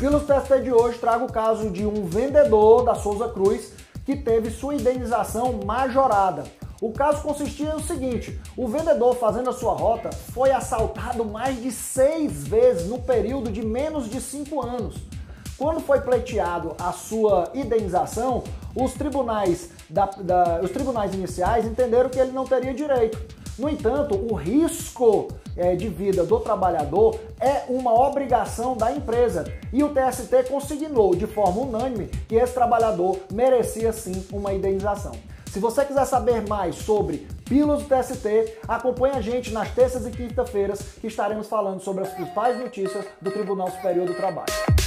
Pelo TST de hoje, trago o caso de um vendedor da Souza Cruz que teve sua indenização majorada. O caso consistia no seguinte: o vendedor fazendo a sua rota foi assaltado mais de seis vezes no período de menos de cinco anos. Quando foi pleiteado a sua indenização, os tribunais, da, da, os tribunais iniciais entenderam que ele não teria direito. No entanto, o risco é, de vida do trabalhador é uma obrigação da empresa e o TST consignou de forma unânime que esse trabalhador merecia sim uma indenização. Se você quiser saber mais sobre Pílulas do TST, acompanhe a gente nas terças e quinta-feiras que estaremos falando sobre as principais notícias do Tribunal Superior do Trabalho.